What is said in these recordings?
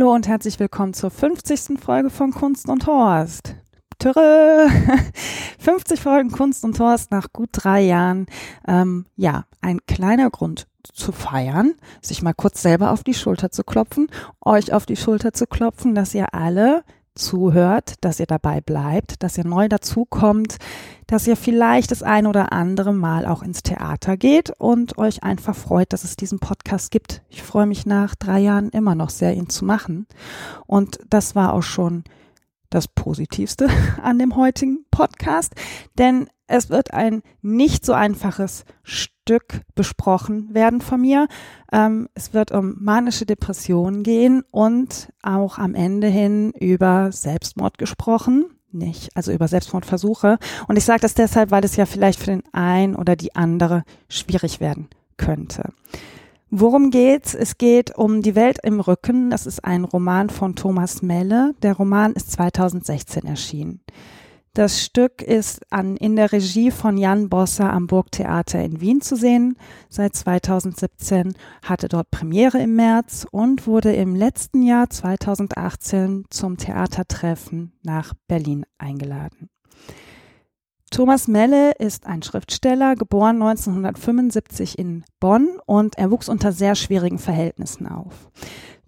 Hallo und herzlich willkommen zur 50. Folge von Kunst und Horst. Türe! 50 Folgen Kunst und Horst nach gut drei Jahren. Ähm, ja, ein kleiner Grund zu feiern, sich mal kurz selber auf die Schulter zu klopfen, euch auf die Schulter zu klopfen, dass ihr alle zuhört, dass ihr dabei bleibt, dass ihr neu dazukommt, dass ihr vielleicht das ein oder andere Mal auch ins Theater geht und euch einfach freut, dass es diesen Podcast gibt. Ich freue mich nach drei Jahren immer noch sehr, ihn zu machen. Und das war auch schon das Positivste an dem heutigen Podcast, denn es wird ein nicht so einfaches Stück besprochen werden von mir. Ähm, es wird um manische Depressionen gehen und auch am Ende hin über Selbstmord gesprochen. Nicht, also über Selbstmordversuche. Und ich sage das deshalb, weil es ja vielleicht für den einen oder die andere schwierig werden könnte. Worum geht's? Es geht um Die Welt im Rücken. Das ist ein Roman von Thomas Melle. Der Roman ist 2016 erschienen. Das Stück ist an, in der Regie von Jan Bosser am Burgtheater in Wien zu sehen. Seit 2017 hatte dort Premiere im März und wurde im letzten Jahr 2018 zum Theatertreffen nach Berlin eingeladen. Thomas Melle ist ein Schriftsteller, geboren 1975 in Bonn und er wuchs unter sehr schwierigen Verhältnissen auf.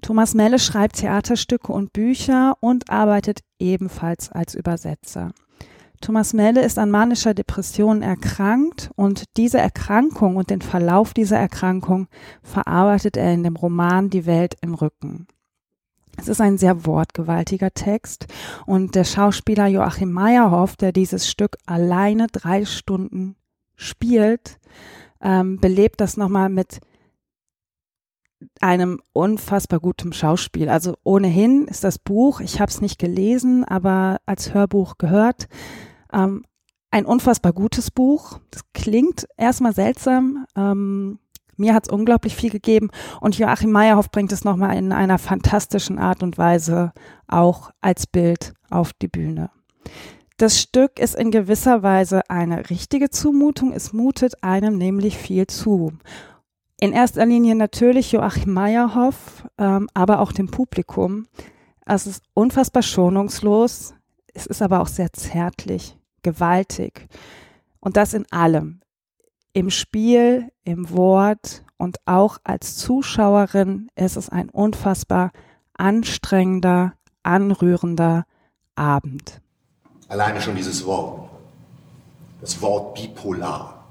Thomas Melle schreibt Theaterstücke und Bücher und arbeitet ebenfalls als Übersetzer. Thomas Melle ist an manischer Depression erkrankt und diese Erkrankung und den Verlauf dieser Erkrankung verarbeitet er in dem Roman Die Welt im Rücken. Es ist ein sehr wortgewaltiger Text und der Schauspieler Joachim Meyerhoff, der dieses Stück alleine drei Stunden spielt, ähm, belebt das nochmal mit einem unfassbar guten Schauspiel. Also ohnehin ist das Buch, ich habe es nicht gelesen, aber als Hörbuch gehört, ähm, ein unfassbar gutes Buch. Das klingt erstmal seltsam. Ähm, mir hat es unglaublich viel gegeben und Joachim Meyerhoff bringt es nochmal in einer fantastischen Art und Weise auch als Bild auf die Bühne. Das Stück ist in gewisser Weise eine richtige Zumutung. Es mutet einem nämlich viel zu. In erster Linie natürlich Joachim Meyerhoff, ähm, aber auch dem Publikum. Es ist unfassbar schonungslos. Es ist aber auch sehr zärtlich gewaltig. Und das in allem. Im Spiel, im Wort und auch als Zuschauerin ist es ein unfassbar anstrengender, anrührender Abend. Alleine schon dieses Wort. Das Wort bipolar.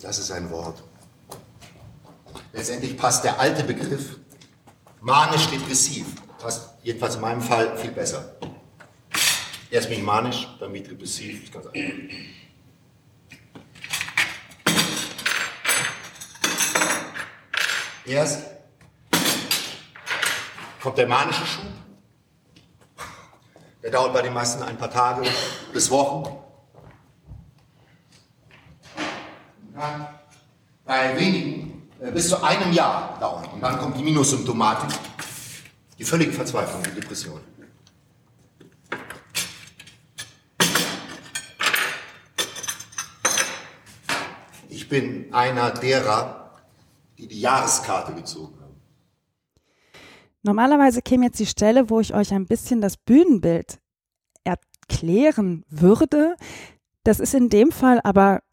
Das ist ein Wort. Letztendlich passt der alte Begriff manisch-depressiv. Passt jedenfalls in meinem Fall viel besser. Erst bin ich manisch, dann bin ich depressiv, ist ganz einfach. Erst kommt der manische Schub. Der dauert bei den meisten ein paar Tage bis Wochen. Kann bei wenigen äh, bis zu einem Jahr dauern. Und dann kommt die Minussymptomatik, die völlige Verzweiflung, die Depression. Ich bin einer derer, die die Jahreskarte gezogen haben. Normalerweise käme jetzt die Stelle, wo ich euch ein bisschen das Bühnenbild erklären würde. Das ist in dem Fall aber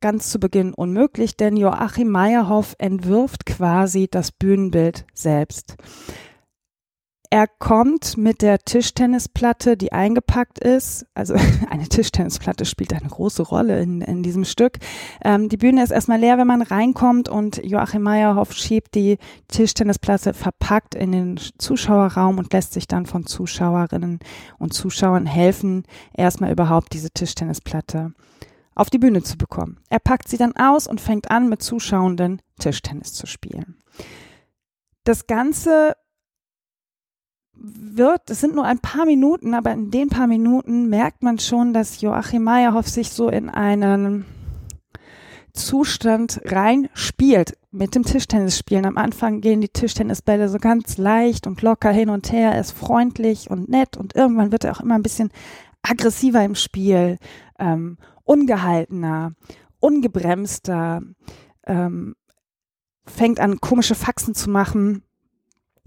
ganz zu Beginn unmöglich, denn Joachim Meyerhoff entwirft quasi das Bühnenbild selbst. Er kommt mit der Tischtennisplatte, die eingepackt ist. Also eine Tischtennisplatte spielt eine große Rolle in, in diesem Stück. Ähm, die Bühne ist erstmal leer, wenn man reinkommt und Joachim Meyerhoff schiebt die Tischtennisplatte verpackt in den Zuschauerraum und lässt sich dann von Zuschauerinnen und Zuschauern helfen, erstmal überhaupt diese Tischtennisplatte auf die Bühne zu bekommen. Er packt sie dann aus und fängt an, mit Zuschauenden Tischtennis zu spielen. Das Ganze wird, es sind nur ein paar Minuten, aber in den paar Minuten merkt man schon, dass Joachim Meyerhoff sich so in einen Zustand rein spielt mit dem Tischtennisspielen. Am Anfang gehen die Tischtennisbälle so ganz leicht und locker hin und her, er ist freundlich und nett und irgendwann wird er auch immer ein bisschen aggressiver im Spiel, ähm, ungehaltener, ungebremster, ähm, fängt an komische Faxen zu machen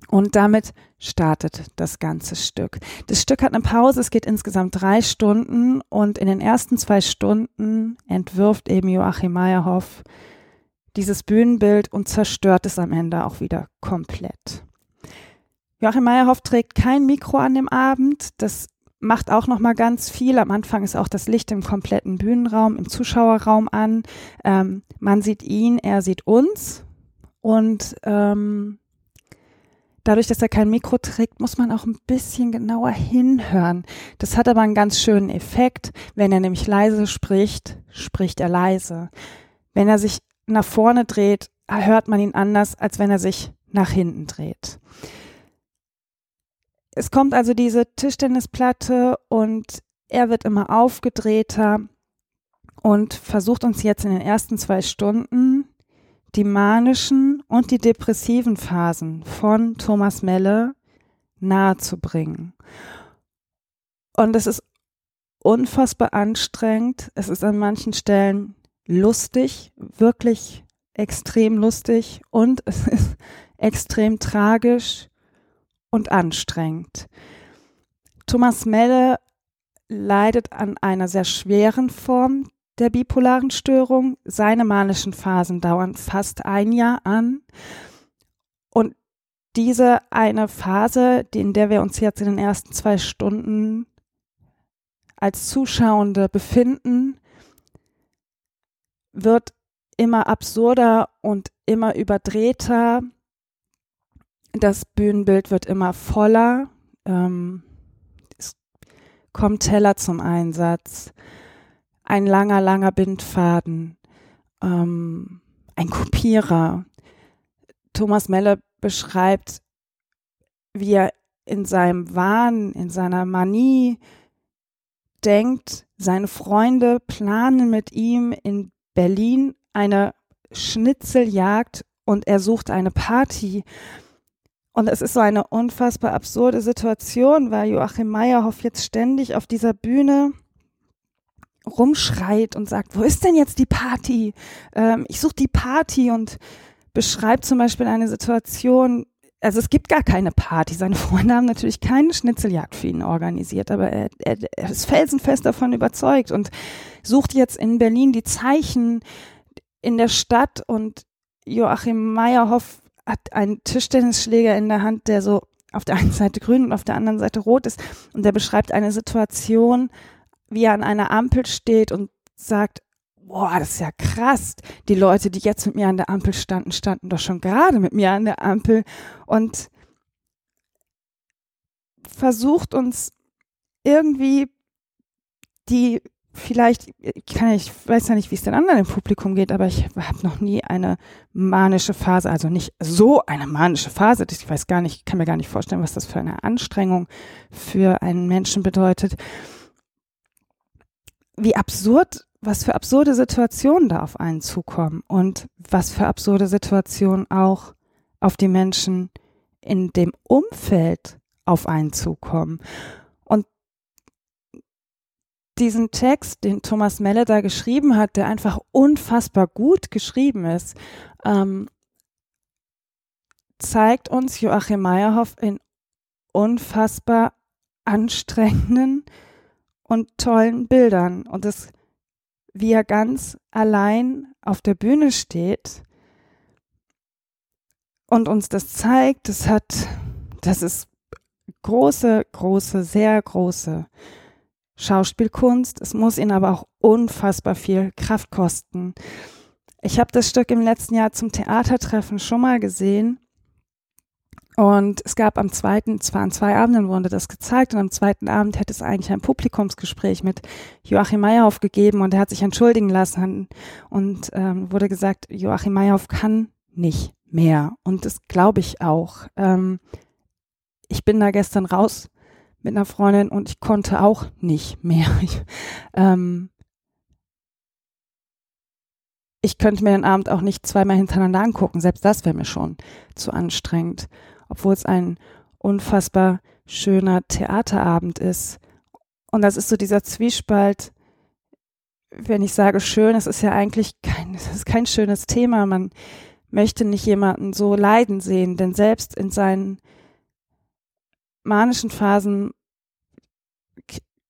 Und damit startet das ganze Stück. Das Stück hat eine Pause, es geht insgesamt drei Stunden und in den ersten zwei Stunden entwirft eben Joachim Meyerhoff dieses Bühnenbild und zerstört es am Ende auch wieder komplett. Joachim Meyerhoff trägt kein Mikro an dem Abend. Das macht auch noch mal ganz viel. Am Anfang ist auch das Licht im kompletten Bühnenraum, im Zuschauerraum an. Ähm, man sieht ihn, er sieht uns und ähm, Dadurch, dass er kein Mikro trägt, muss man auch ein bisschen genauer hinhören. Das hat aber einen ganz schönen Effekt. Wenn er nämlich leise spricht, spricht er leise. Wenn er sich nach vorne dreht, hört man ihn anders, als wenn er sich nach hinten dreht. Es kommt also diese Tischtennisplatte und er wird immer aufgedrehter und versucht uns jetzt in den ersten zwei Stunden die manischen und die depressiven Phasen von Thomas Melle nahezubringen. Und es ist unfassbar anstrengend. Es ist an manchen Stellen lustig, wirklich extrem lustig und es ist extrem tragisch und anstrengend. Thomas Melle leidet an einer sehr schweren Form der bipolaren Störung. Seine manischen Phasen dauern fast ein Jahr an. Und diese eine Phase, in der wir uns jetzt in den ersten zwei Stunden als Zuschauende befinden, wird immer absurder und immer überdrehter. Das Bühnenbild wird immer voller. Ähm, es kommt Teller zum Einsatz ein langer, langer Bindfaden, ähm, ein Kopierer. Thomas Melle beschreibt, wie er in seinem Wahn, in seiner Manie denkt, seine Freunde planen mit ihm in Berlin eine Schnitzeljagd und er sucht eine Party. Und es ist so eine unfassbar absurde Situation, weil Joachim Meyerhoff jetzt ständig auf dieser Bühne rumschreit und sagt, wo ist denn jetzt die Party? Ähm, ich suche die Party und beschreibt zum Beispiel eine Situation, also es gibt gar keine Party. Seine Freunde haben natürlich keine Schnitzeljagd für ihn organisiert, aber er, er, er ist felsenfest davon überzeugt und sucht jetzt in Berlin die Zeichen in der Stadt und Joachim Meyerhoff hat einen Tischtennisschläger in der Hand, der so auf der einen Seite grün und auf der anderen Seite rot ist und der beschreibt eine Situation, wie er an einer Ampel steht und sagt, boah, das ist ja krass. Die Leute, die jetzt mit mir an der Ampel standen, standen doch schon gerade mit mir an der Ampel und versucht uns irgendwie die vielleicht, ich, kann, ich weiß ja nicht, wie es den anderen im Publikum geht, aber ich habe noch nie eine manische Phase, also nicht so eine manische Phase. Ich weiß gar nicht, kann mir gar nicht vorstellen, was das für eine Anstrengung für einen Menschen bedeutet wie absurd, was für absurde Situationen da auf einen zukommen und was für absurde Situationen auch auf die Menschen in dem Umfeld auf einen zukommen. Und diesen Text, den Thomas Melle da geschrieben hat, der einfach unfassbar gut geschrieben ist, ähm, zeigt uns Joachim Meyerhoff in unfassbar anstrengenden, und tollen Bildern und es, wie er ganz allein auf der Bühne steht und uns das zeigt, das hat, das ist große, große, sehr große Schauspielkunst. Es muss ihn aber auch unfassbar viel Kraft kosten. Ich habe das Stück im letzten Jahr zum Theatertreffen schon mal gesehen und es gab am zweiten, zwar an zwei Abenden wurde das gezeigt und am zweiten Abend hätte es eigentlich ein Publikumsgespräch mit Joachim Meyerhoff gegeben und er hat sich entschuldigen lassen und ähm, wurde gesagt, Joachim Meyerhoff kann nicht mehr und das glaube ich auch. Ähm, ich bin da gestern raus mit einer Freundin und ich konnte auch nicht mehr. Ich, ähm, ich könnte mir den Abend auch nicht zweimal hintereinander angucken, selbst das wäre mir schon zu anstrengend obwohl es ein unfassbar schöner Theaterabend ist. Und das ist so dieser Zwiespalt, wenn ich sage schön, es ist ja eigentlich kein, es ist kein schönes Thema. Man, möchte nicht jemanden so leiden sehen, denn selbst in seinen manischen Phasen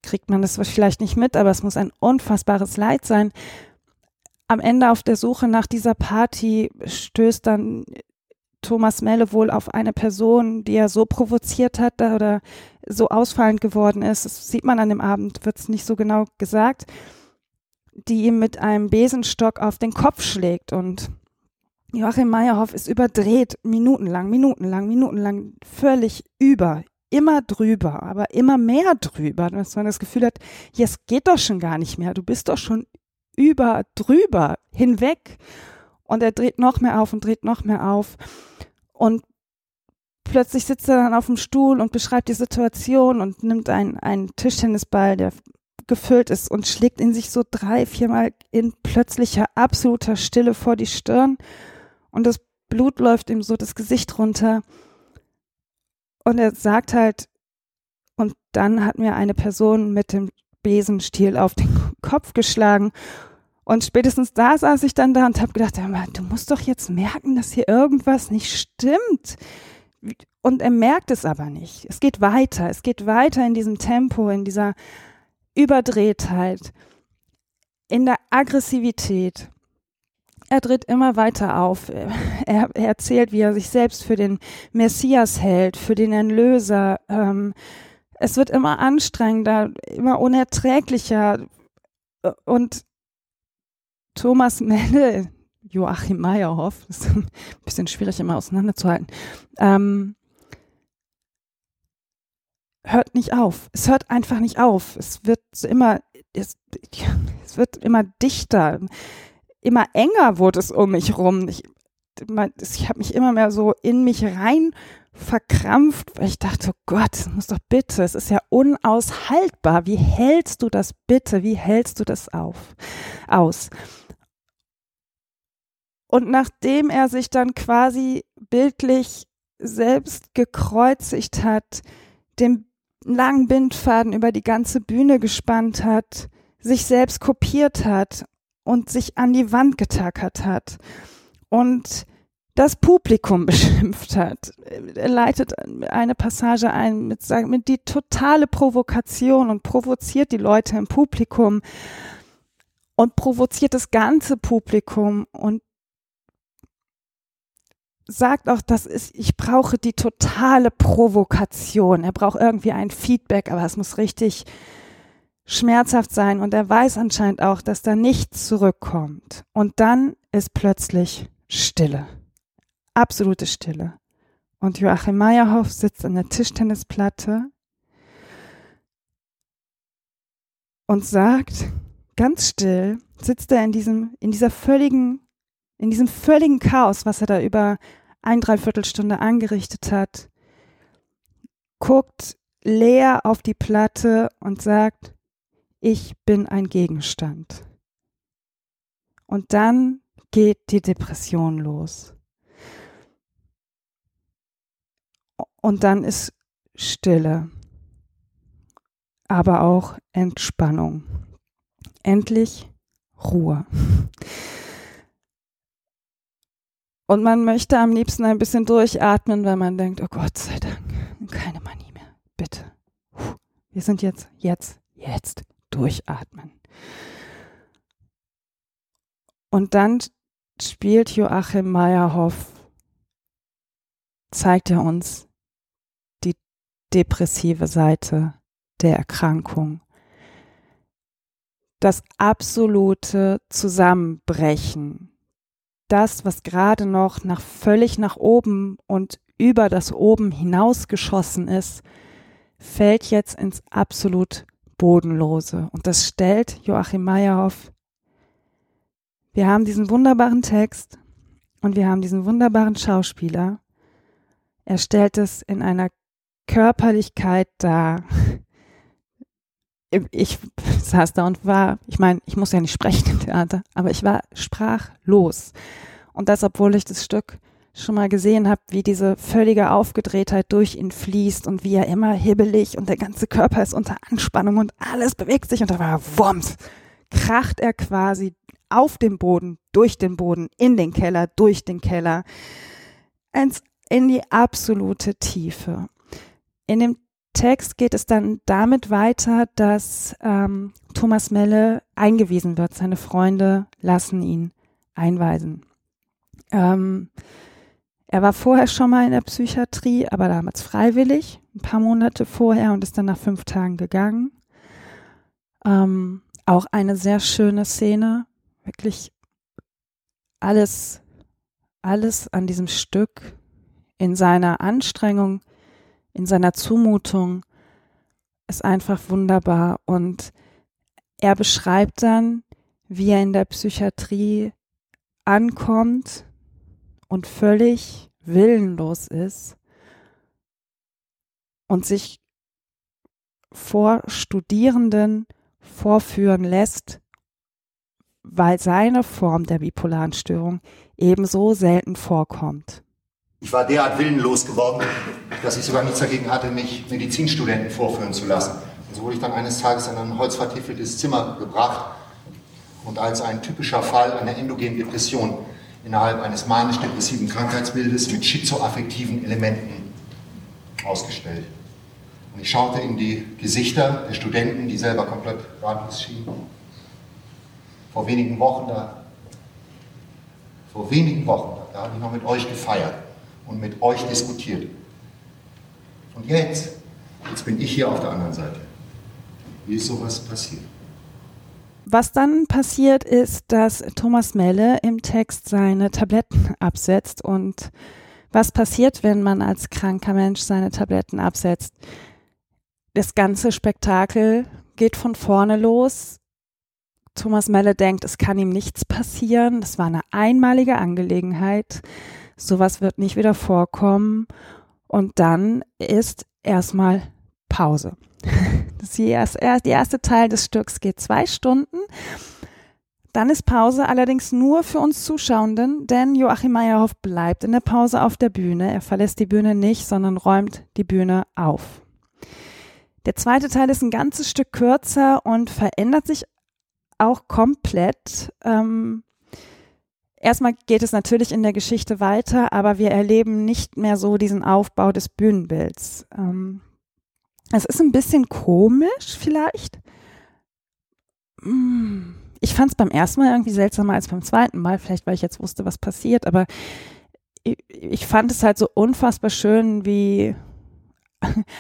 kriegt man das vielleicht nicht mit, aber es muss ein unfassbares Leid sein. Am Ende auf der Suche nach dieser Party stößt dann Thomas Melle wohl auf eine Person, die er so provoziert hat oder so ausfallend geworden ist. Das sieht man an dem Abend, wird es nicht so genau gesagt, die ihm mit einem Besenstock auf den Kopf schlägt und Joachim Meyerhoff ist überdreht, minutenlang, minutenlang, minutenlang, völlig über, immer drüber, aber immer mehr drüber, dass man das Gefühl hat, jetzt geht doch schon gar nicht mehr, du bist doch schon über, drüber, hinweg. Und er dreht noch mehr auf und dreht noch mehr auf. Und plötzlich sitzt er dann auf dem Stuhl und beschreibt die Situation und nimmt einen, einen Tischtennisball, der gefüllt ist und schlägt ihn sich so drei, viermal in plötzlicher, absoluter Stille vor die Stirn. Und das Blut läuft ihm so das Gesicht runter. Und er sagt halt, und dann hat mir eine Person mit dem Besenstiel auf den Kopf geschlagen. Und spätestens da saß ich dann da und habe gedacht, du musst doch jetzt merken, dass hier irgendwas nicht stimmt. Und er merkt es aber nicht. Es geht weiter. Es geht weiter in diesem Tempo, in dieser Überdrehtheit, in der Aggressivität. Er tritt immer weiter auf. Er, er, erzählt, wie er sich selbst für den Messias hält, für den Erlöser. Ähm, es wird immer anstrengender, immer unerträglicher. Und Thomas Melle, Joachim Meyerhoff, das ist ein bisschen schwierig immer auseinanderzuhalten, ähm, hört nicht auf. Es hört einfach nicht auf. Es wird immer, es, es wird immer dichter immer enger wurde es um mich rum. Ich, ich habe mich immer mehr so in mich rein verkrampft, weil ich dachte, oh Gott, das muss doch bitte, es ist ja unaushaltbar. Wie hältst du das bitte? Wie hältst du das auf? Aus. Und nachdem er sich dann quasi bildlich selbst gekreuzigt hat, den langen Bindfaden über die ganze Bühne gespannt hat, sich selbst kopiert hat und sich an die Wand getackert hat und das Publikum beschimpft hat. Er leitet eine Passage ein mit, mit die totale Provokation und provoziert die Leute im Publikum und provoziert das ganze Publikum und sagt auch, das ist, ich brauche die totale Provokation. Er braucht irgendwie ein Feedback, aber es muss richtig schmerzhaft sein und er weiß anscheinend auch, dass da nichts zurückkommt. Und dann ist plötzlich Stille. Absolute Stille. Und Joachim Meyerhoff sitzt an der Tischtennisplatte und sagt, ganz still, sitzt er in diesem, in dieser völligen, in diesem völligen Chaos, was er da über ein Dreiviertelstunde angerichtet hat, guckt leer auf die Platte und sagt, ich bin ein Gegenstand. Und dann geht die Depression los. Und dann ist Stille, aber auch Entspannung. Endlich Ruhe. Und man möchte am liebsten ein bisschen durchatmen, weil man denkt, oh Gott sei Dank, keine Manie mehr. Bitte. Wir sind jetzt, jetzt, jetzt durchatmen. Und dann spielt Joachim Meyerhoff, zeigt er uns die depressive Seite der Erkrankung. Das absolute Zusammenbrechen. Das, was gerade noch nach völlig nach oben und über das oben hinausgeschossen ist, fällt jetzt ins absolut Bodenlose. Und das stellt Joachim Meyerhoff. Wir haben diesen wunderbaren Text und wir haben diesen wunderbaren Schauspieler. Er stellt es in einer Körperlichkeit dar. Ich saß da und war, ich meine, ich muss ja nicht sprechen im Theater, aber ich war sprachlos. Und das, obwohl ich das Stück schon mal gesehen habe, wie diese völlige Aufgedrehtheit durch ihn fließt und wie er immer hibbelig und der ganze Körper ist unter Anspannung und alles bewegt sich und da war wumms, kracht er quasi auf dem Boden, durch den Boden, in den Keller, durch den Keller, ins, in die absolute Tiefe. In dem Text geht es dann damit weiter, dass ähm, Thomas Melle eingewiesen wird. Seine Freunde lassen ihn einweisen. Ähm, er war vorher schon mal in der Psychiatrie, aber damals freiwillig, ein paar Monate vorher und ist dann nach fünf Tagen gegangen. Ähm, auch eine sehr schöne Szene, wirklich alles, alles an diesem Stück in seiner Anstrengung, in seiner Zumutung ist einfach wunderbar. Und er beschreibt dann, wie er in der Psychiatrie ankommt und völlig willenlos ist und sich vor Studierenden vorführen lässt, weil seine Form der bipolaren Störung ebenso selten vorkommt. Ich war derart willenlos geworden, dass ich sogar nichts dagegen hatte, mich Medizinstudenten vorführen zu lassen. Und so wurde ich dann eines Tages in ein holzvertiefeltes Zimmer gebracht und als ein typischer Fall einer endogenen Depression innerhalb eines manisch-depressiven Krankheitsbildes mit schizoaffektiven Elementen ausgestellt. Und ich schaute in die Gesichter der Studenten, die selber komplett ratlos schienen. Vor wenigen Wochen da, vor wenigen Wochen, da habe ich noch mit euch gefeiert und mit euch diskutiert. Und jetzt, jetzt bin ich hier auf der anderen Seite. Wie ist sowas passiert? Was dann passiert ist, dass Thomas Melle im Text seine Tabletten absetzt. Und was passiert, wenn man als kranker Mensch seine Tabletten absetzt? das ganze Spektakel geht von vorne los. Thomas Melle denkt, es kann ihm nichts passieren. Das war eine einmalige Angelegenheit. Sowas wird nicht wieder vorkommen. Und dann ist erstmal Pause. Das ist die erste, der erste Teil des Stücks geht zwei Stunden. Dann ist Pause allerdings nur für uns Zuschauenden, denn Joachim Meyerhoff bleibt in der Pause auf der Bühne. Er verlässt die Bühne nicht, sondern räumt die Bühne auf. Der zweite Teil ist ein ganzes Stück kürzer und verändert sich auch komplett. Ähm, erstmal geht es natürlich in der Geschichte weiter, aber wir erleben nicht mehr so diesen Aufbau des Bühnenbilds. Ähm, es ist ein bisschen komisch vielleicht. Hm, ich fand es beim ersten Mal irgendwie seltsamer als beim zweiten Mal, vielleicht weil ich jetzt wusste, was passiert, aber ich, ich fand es halt so unfassbar schön, wie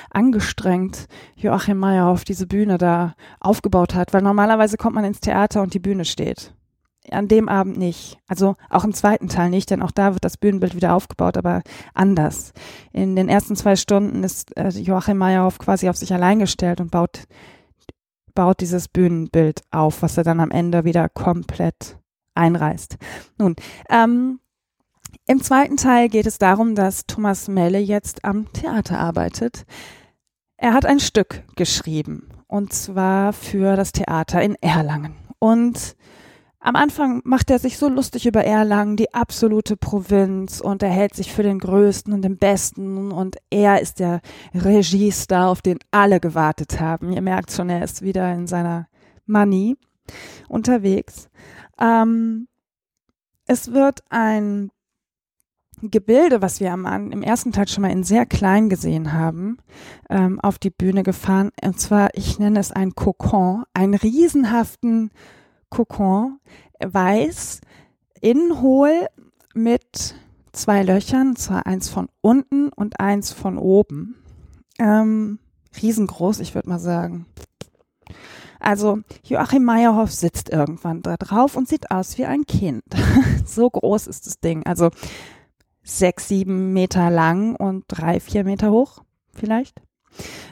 angestrengt Joachim Meyer auf diese Bühne da aufgebaut hat, weil normalerweise kommt man ins Theater und die Bühne steht. An dem Abend nicht. Also auch im zweiten Teil nicht, denn auch da wird das Bühnenbild wieder aufgebaut, aber anders. In den ersten zwei Stunden ist äh, Joachim Meyerhoff quasi auf sich allein gestellt und baut, baut dieses Bühnenbild auf, was er dann am Ende wieder komplett einreißt. Nun, ähm, im zweiten Teil geht es darum, dass Thomas Melle jetzt am Theater arbeitet. Er hat ein Stück geschrieben und zwar für das Theater in Erlangen. Und am Anfang macht er sich so lustig über Erlangen, die absolute Provinz, und er hält sich für den Größten und den Besten, und er ist der Regiestar, auf den alle gewartet haben. Ihr merkt schon, er ist wieder in seiner Money unterwegs. Ähm, es wird ein Gebilde, was wir am, im ersten Teil schon mal in sehr klein gesehen haben, ähm, auf die Bühne gefahren. Und zwar, ich nenne es ein Kokon, einen riesenhaften Kokon, weiß, innen hohl mit zwei Löchern, zwar eins von unten und eins von oben. Ähm, riesengroß, ich würde mal sagen. Also Joachim Meyerhoff sitzt irgendwann da drauf und sieht aus wie ein Kind. so groß ist das Ding. Also sechs, sieben Meter lang und drei, vier Meter hoch vielleicht.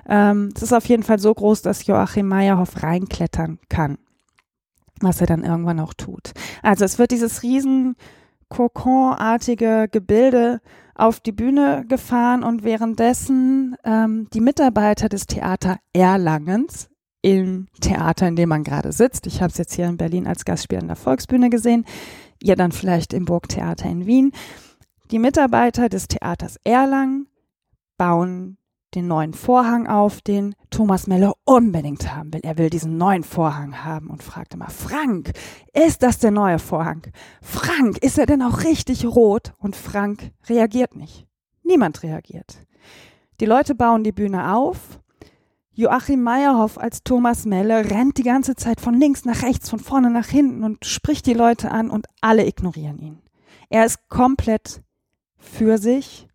Ähm, es ist auf jeden Fall so groß, dass Joachim Meyerhoff reinklettern kann, was er dann irgendwann auch tut. Also es wird dieses riesen Kokonartige Gebilde auf die Bühne gefahren und währenddessen ähm, die Mitarbeiter des Theater Erlangens im Theater, in dem man gerade sitzt, ich habe es jetzt hier in Berlin als Gastspiel an der Volksbühne gesehen, ihr dann vielleicht im Burgtheater in Wien, die Mitarbeiter des Theaters Erlangen bauen den neuen Vorhang auf, den Thomas Melle unbedingt haben will. Er will diesen neuen Vorhang haben und fragt immer, Frank, ist das der neue Vorhang? Frank, ist er denn auch richtig rot? Und Frank reagiert nicht. Niemand reagiert. Die Leute bauen die Bühne auf. Joachim Meyerhoff als Thomas Melle rennt die ganze Zeit von links nach rechts, von vorne nach hinten und spricht die Leute an und alle ignorieren ihn. Er ist komplett für sich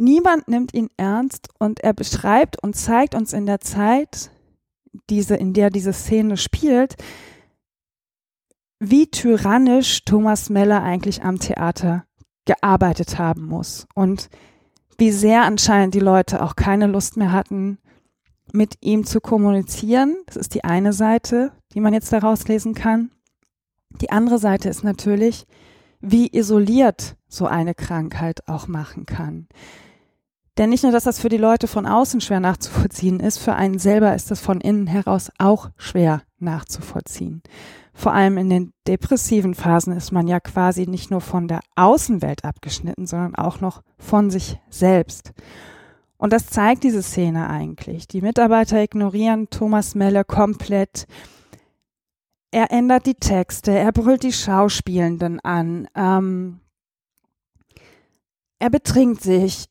Niemand nimmt ihn ernst und er beschreibt und zeigt uns in der Zeit, diese, in der diese Szene spielt, wie tyrannisch Thomas Meller eigentlich am Theater gearbeitet haben muss und wie sehr anscheinend die Leute auch keine Lust mehr hatten, mit ihm zu kommunizieren. Das ist die eine Seite, die man jetzt daraus lesen kann. Die andere Seite ist natürlich, wie isoliert so eine Krankheit auch machen kann. Denn nicht nur, dass das für die Leute von außen schwer nachzuvollziehen ist, für einen selber ist das von innen heraus auch schwer nachzuvollziehen. Vor allem in den depressiven Phasen ist man ja quasi nicht nur von der Außenwelt abgeschnitten, sondern auch noch von sich selbst. Und das zeigt diese Szene eigentlich. Die Mitarbeiter ignorieren Thomas Melle komplett. Er ändert die Texte, er brüllt die Schauspielenden an, ähm, er betrinkt sich,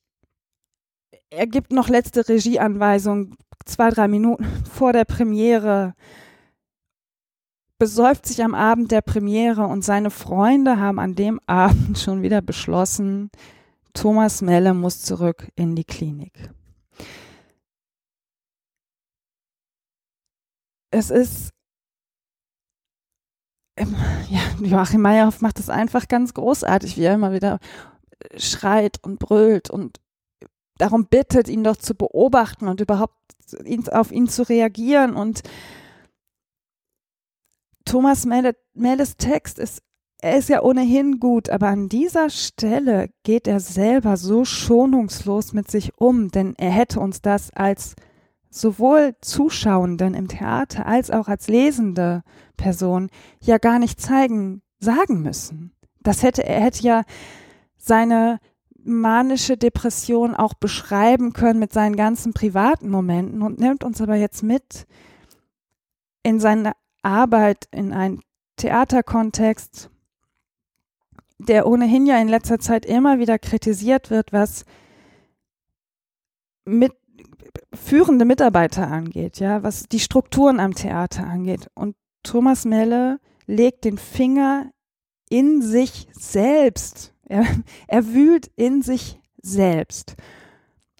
er gibt noch letzte Regieanweisung, zwei, drei Minuten vor der Premiere, besäuft sich am Abend der Premiere und seine Freunde haben an dem Abend schon wieder beschlossen, Thomas Melle muss zurück in die Klinik. Es ist, ja, Joachim Meyerhoff macht es einfach ganz großartig, wie er immer wieder schreit und brüllt und darum bittet, ihn doch zu beobachten und überhaupt auf ihn zu reagieren. Und Thomas Melles Text ist, er ist ja ohnehin gut, aber an dieser Stelle geht er selber so schonungslos mit sich um, denn er hätte uns das als sowohl Zuschauenden im Theater als auch als lesende Person ja gar nicht zeigen, sagen müssen. Das hätte, er hätte ja seine manische Depression auch beschreiben können mit seinen ganzen privaten Momenten und nimmt uns aber jetzt mit in seine Arbeit in einen Theaterkontext, der ohnehin ja in letzter Zeit immer wieder kritisiert wird, was mit führende Mitarbeiter angeht, ja, was die Strukturen am Theater angeht. Und Thomas Melle legt den Finger in sich selbst er, er wühlt in sich selbst.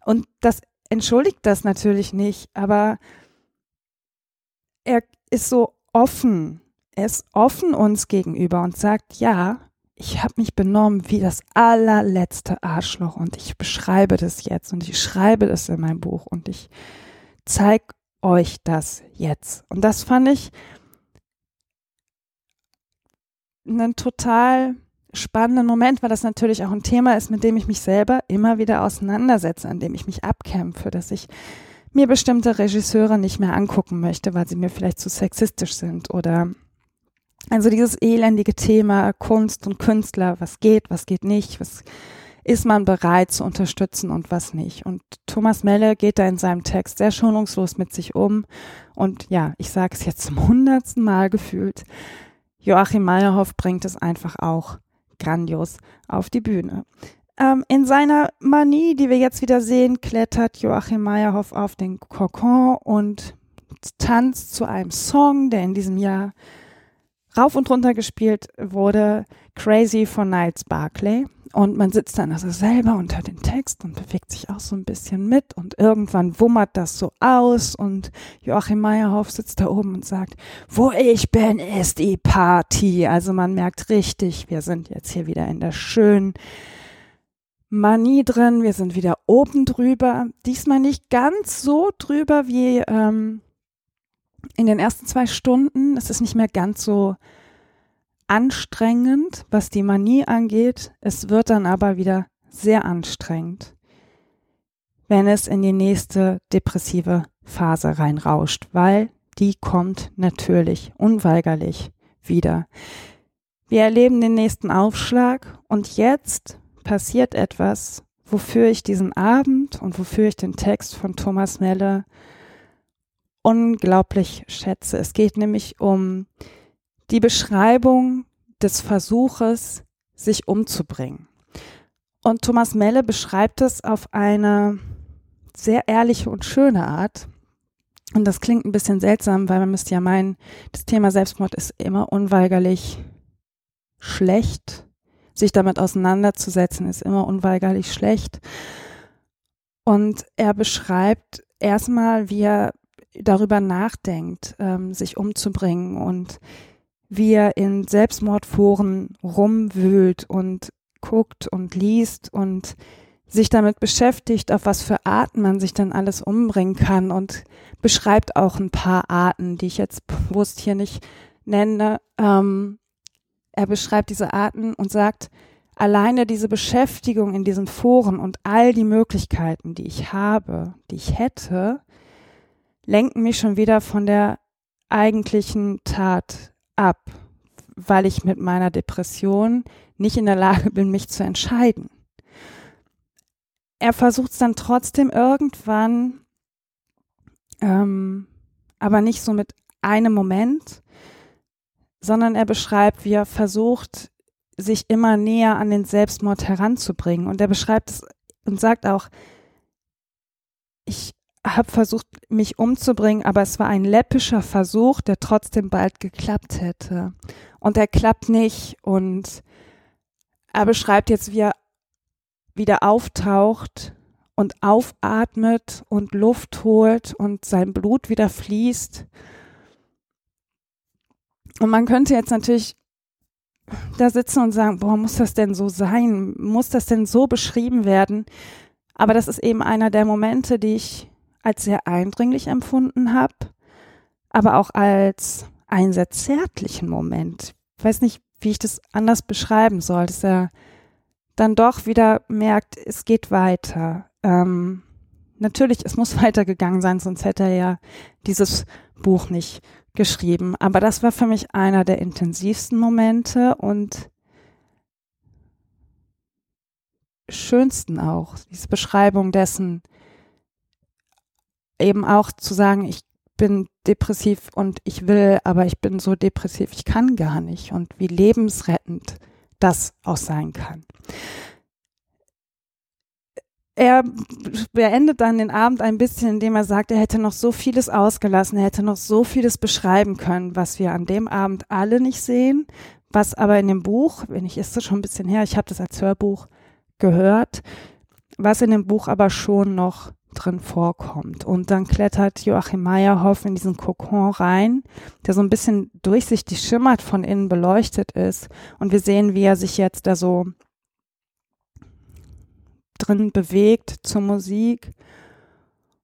Und das entschuldigt das natürlich nicht, aber er ist so offen. Er ist offen uns gegenüber und sagt, ja, ich habe mich benommen wie das allerletzte Arschloch und ich beschreibe das jetzt und ich schreibe das in mein Buch und ich zeige euch das jetzt. Und das fand ich einen total spannenden Moment, weil das natürlich auch ein Thema ist, mit dem ich mich selber immer wieder auseinandersetze, an dem ich mich abkämpfe, dass ich mir bestimmte Regisseure nicht mehr angucken möchte, weil sie mir vielleicht zu sexistisch sind oder also dieses elendige Thema Kunst und Künstler, was geht, was geht nicht, was ist man bereit zu unterstützen und was nicht. Und Thomas Melle geht da in seinem Text sehr schonungslos mit sich um. Und ja, ich sage es jetzt zum hundertsten Mal gefühlt. Joachim Meyerhoff bringt es einfach auch grandios auf die Bühne. Ähm, in seiner Manie, die wir jetzt wieder sehen, klettert Joachim Meyerhoff auf den Kokon und tanzt zu einem Song, der in diesem Jahr rauf und runter gespielt wurde, Crazy von Niles Barclay. Und man sitzt dann also selber unter den Text und bewegt sich auch so ein bisschen mit und irgendwann wummert das so aus und Joachim Meyerhoff sitzt da oben und sagt, wo ich bin, ist die Party. Also man merkt richtig, wir sind jetzt hier wieder in der schönen Manie drin, wir sind wieder oben drüber. Diesmal nicht ganz so drüber wie ähm, in den ersten zwei Stunden. Es ist nicht mehr ganz so anstrengend, was die Manie angeht. Es wird dann aber wieder sehr anstrengend, wenn es in die nächste depressive Phase reinrauscht, weil die kommt natürlich unweigerlich wieder. Wir erleben den nächsten Aufschlag und jetzt passiert etwas, wofür ich diesen Abend und wofür ich den Text von Thomas Melle unglaublich schätze. Es geht nämlich um die Beschreibung des Versuches, sich umzubringen. Und Thomas Melle beschreibt es auf eine sehr ehrliche und schöne Art. Und das klingt ein bisschen seltsam, weil man müsste ja meinen, das Thema Selbstmord ist immer unweigerlich schlecht. Sich damit auseinanderzusetzen ist immer unweigerlich schlecht. Und er beschreibt erstmal, wie er darüber nachdenkt, ähm, sich umzubringen und wie er in Selbstmordforen rumwühlt und guckt und liest und sich damit beschäftigt, auf was für Arten man sich dann alles umbringen kann und beschreibt auch ein paar Arten, die ich jetzt bewusst hier nicht nenne. Ähm, er beschreibt diese Arten und sagt, alleine diese Beschäftigung in diesen Foren und all die Möglichkeiten, die ich habe, die ich hätte, lenken mich schon wieder von der eigentlichen Tat ab, weil ich mit meiner Depression nicht in der Lage bin, mich zu entscheiden. Er versucht es dann trotzdem irgendwann, ähm, aber nicht so mit einem Moment, sondern er beschreibt, wie er versucht, sich immer näher an den Selbstmord heranzubringen. Und er beschreibt es und sagt auch, ich habe versucht, mich umzubringen, aber es war ein läppischer Versuch, der trotzdem bald geklappt hätte. Und er klappt nicht. Und er beschreibt jetzt, wie er wieder auftaucht und aufatmet und Luft holt und sein Blut wieder fließt. Und man könnte jetzt natürlich da sitzen und sagen, boah, muss das denn so sein? Muss das denn so beschrieben werden? Aber das ist eben einer der Momente, die ich als sehr eindringlich empfunden habe, aber auch als einen sehr zärtlichen Moment. Ich weiß nicht, wie ich das anders beschreiben soll, dass er dann doch wieder merkt, es geht weiter. Ähm, natürlich, es muss weitergegangen sein, sonst hätte er ja dieses Buch nicht geschrieben. Aber das war für mich einer der intensivsten Momente und schönsten auch. Diese Beschreibung dessen, eben auch zu sagen, ich bin depressiv und ich will, aber ich bin so depressiv, ich kann gar nicht und wie lebensrettend das auch sein kann. Er beendet dann den Abend ein bisschen, indem er sagt, er hätte noch so vieles ausgelassen, er hätte noch so vieles beschreiben können, was wir an dem Abend alle nicht sehen, was aber in dem Buch, wenn ich ist das schon ein bisschen her, ich habe das als Hörbuch gehört, was in dem Buch aber schon noch drin vorkommt. Und dann klettert Joachim Meyerhoff in diesen Kokon rein, der so ein bisschen durchsichtig schimmert, von innen beleuchtet ist. Und wir sehen, wie er sich jetzt da so drin bewegt zur Musik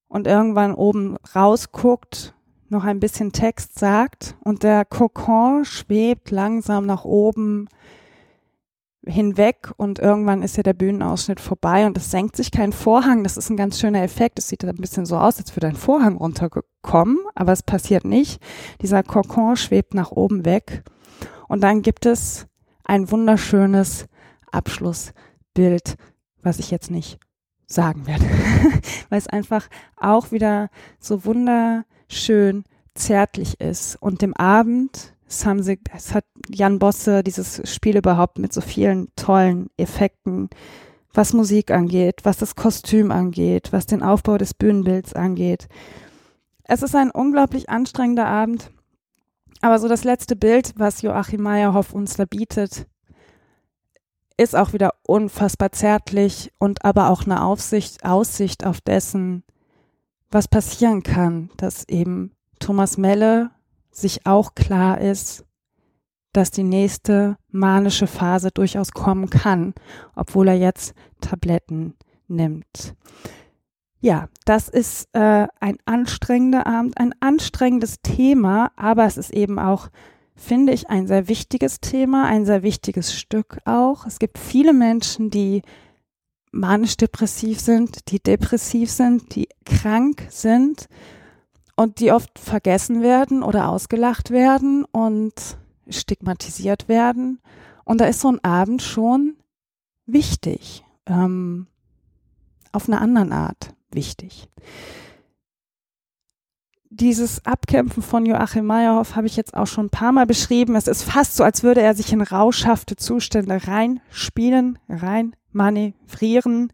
und irgendwann oben rausguckt, noch ein bisschen Text sagt und der Kokon schwebt langsam nach oben hinweg und irgendwann ist ja der Bühnenausschnitt vorbei und es senkt sich kein Vorhang. Das ist ein ganz schöner Effekt. Es sieht ein bisschen so aus, als würde ein Vorhang runtergekommen, aber es passiert nicht. Dieser Kokon schwebt nach oben weg und dann gibt es ein wunderschönes Abschlussbild, was ich jetzt nicht sagen werde, weil es einfach auch wieder so wunderschön zärtlich ist und dem Abend es haben sie, es hat Jan Bosse dieses Spiel überhaupt mit so vielen tollen Effekten, was Musik angeht, was das Kostüm angeht, was den Aufbau des Bühnenbilds angeht. Es ist ein unglaublich anstrengender Abend, aber so das letzte Bild, was Joachim Meyerhoff uns da bietet, ist auch wieder unfassbar zärtlich und aber auch eine Aufsicht, Aussicht auf dessen, was passieren kann, dass eben Thomas Melle sich auch klar ist, dass die nächste manische Phase durchaus kommen kann, obwohl er jetzt Tabletten nimmt. Ja, das ist äh, ein anstrengender Abend, ein anstrengendes Thema, aber es ist eben auch, finde ich, ein sehr wichtiges Thema, ein sehr wichtiges Stück auch. Es gibt viele Menschen, die manisch-depressiv sind, die depressiv sind, die krank sind und die oft vergessen werden oder ausgelacht werden und stigmatisiert werden. Und da ist so ein Abend schon wichtig. Ähm, auf einer anderen Art wichtig. Dieses Abkämpfen von Joachim Meyerhoff habe ich jetzt auch schon ein paar Mal beschrieben. Es ist fast so, als würde er sich in rauschhafte Zustände reinspielen, rein manövrieren.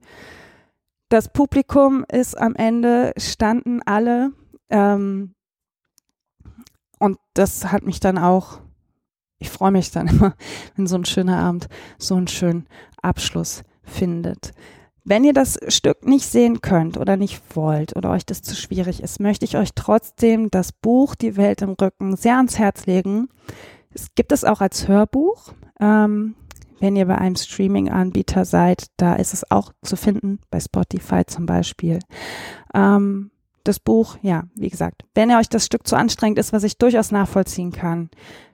Das Publikum ist am Ende, standen alle. Ähm, und das hat mich dann auch, ich freue mich dann immer, wenn so ein schöner Abend so einen schönen Abschluss findet. Wenn ihr das Stück nicht sehen könnt oder nicht wollt oder euch das zu schwierig ist, möchte ich euch trotzdem das Buch Die Welt im Rücken sehr ans Herz legen. Es gibt es auch als Hörbuch. Ähm, wenn ihr bei einem Streaming-Anbieter seid, da ist es auch zu finden, bei Spotify zum Beispiel. Ähm, das Buch, ja, wie gesagt, wenn ihr euch das Stück zu anstrengend ist, was ich durchaus nachvollziehen kann,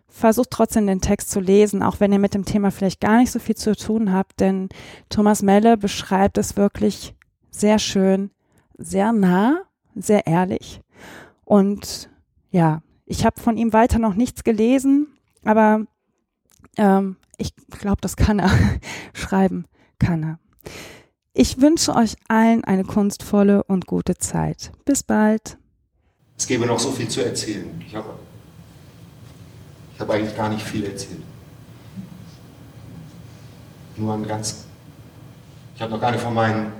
versucht trotzdem den Text zu lesen, auch wenn ihr mit dem Thema vielleicht gar nicht so viel zu tun habt, denn Thomas Melle beschreibt es wirklich sehr schön, sehr nah, sehr ehrlich. Und ja, ich habe von ihm weiter noch nichts gelesen, aber ähm, ich glaube, das kann er. Schreiben kann er. Ich wünsche euch allen eine kunstvolle und gute Zeit. Bis bald. Es gäbe noch so viel zu erzählen. Ich habe ich hab eigentlich gar nicht viel erzählt. Nur ein ganz. Ich habe noch gar nicht von meinen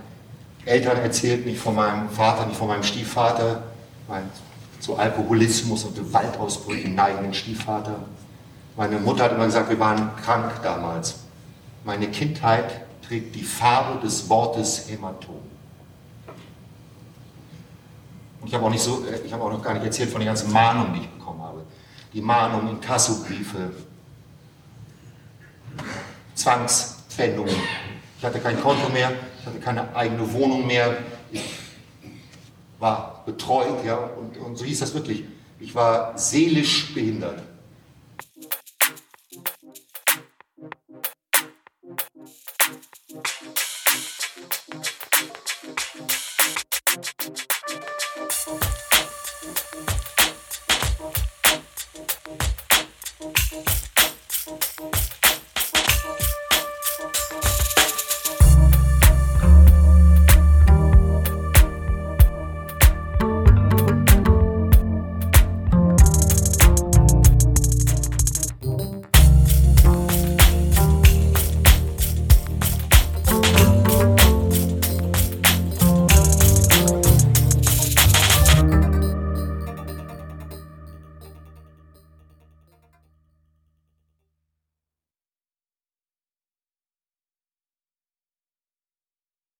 Eltern erzählt, nicht von meinem Vater, nicht von meinem Stiefvater, mein zu Alkoholismus und Gewaltausbrüchen neigenden Stiefvater. Meine Mutter hat immer gesagt, wir waren krank damals. Meine Kindheit trägt die Farbe des Wortes Hämatom. Und ich habe auch, nicht so, äh, ich habe auch noch gar nicht erzählt von den ganzen Mahnungen, die ich bekommen habe. Die Mahnungen, Inkassobriefe, Zwangswendungen. Ich hatte kein Konto mehr, ich hatte keine eigene Wohnung mehr. Ich war betreut, ja, und, und so hieß das wirklich. Ich war seelisch behindert.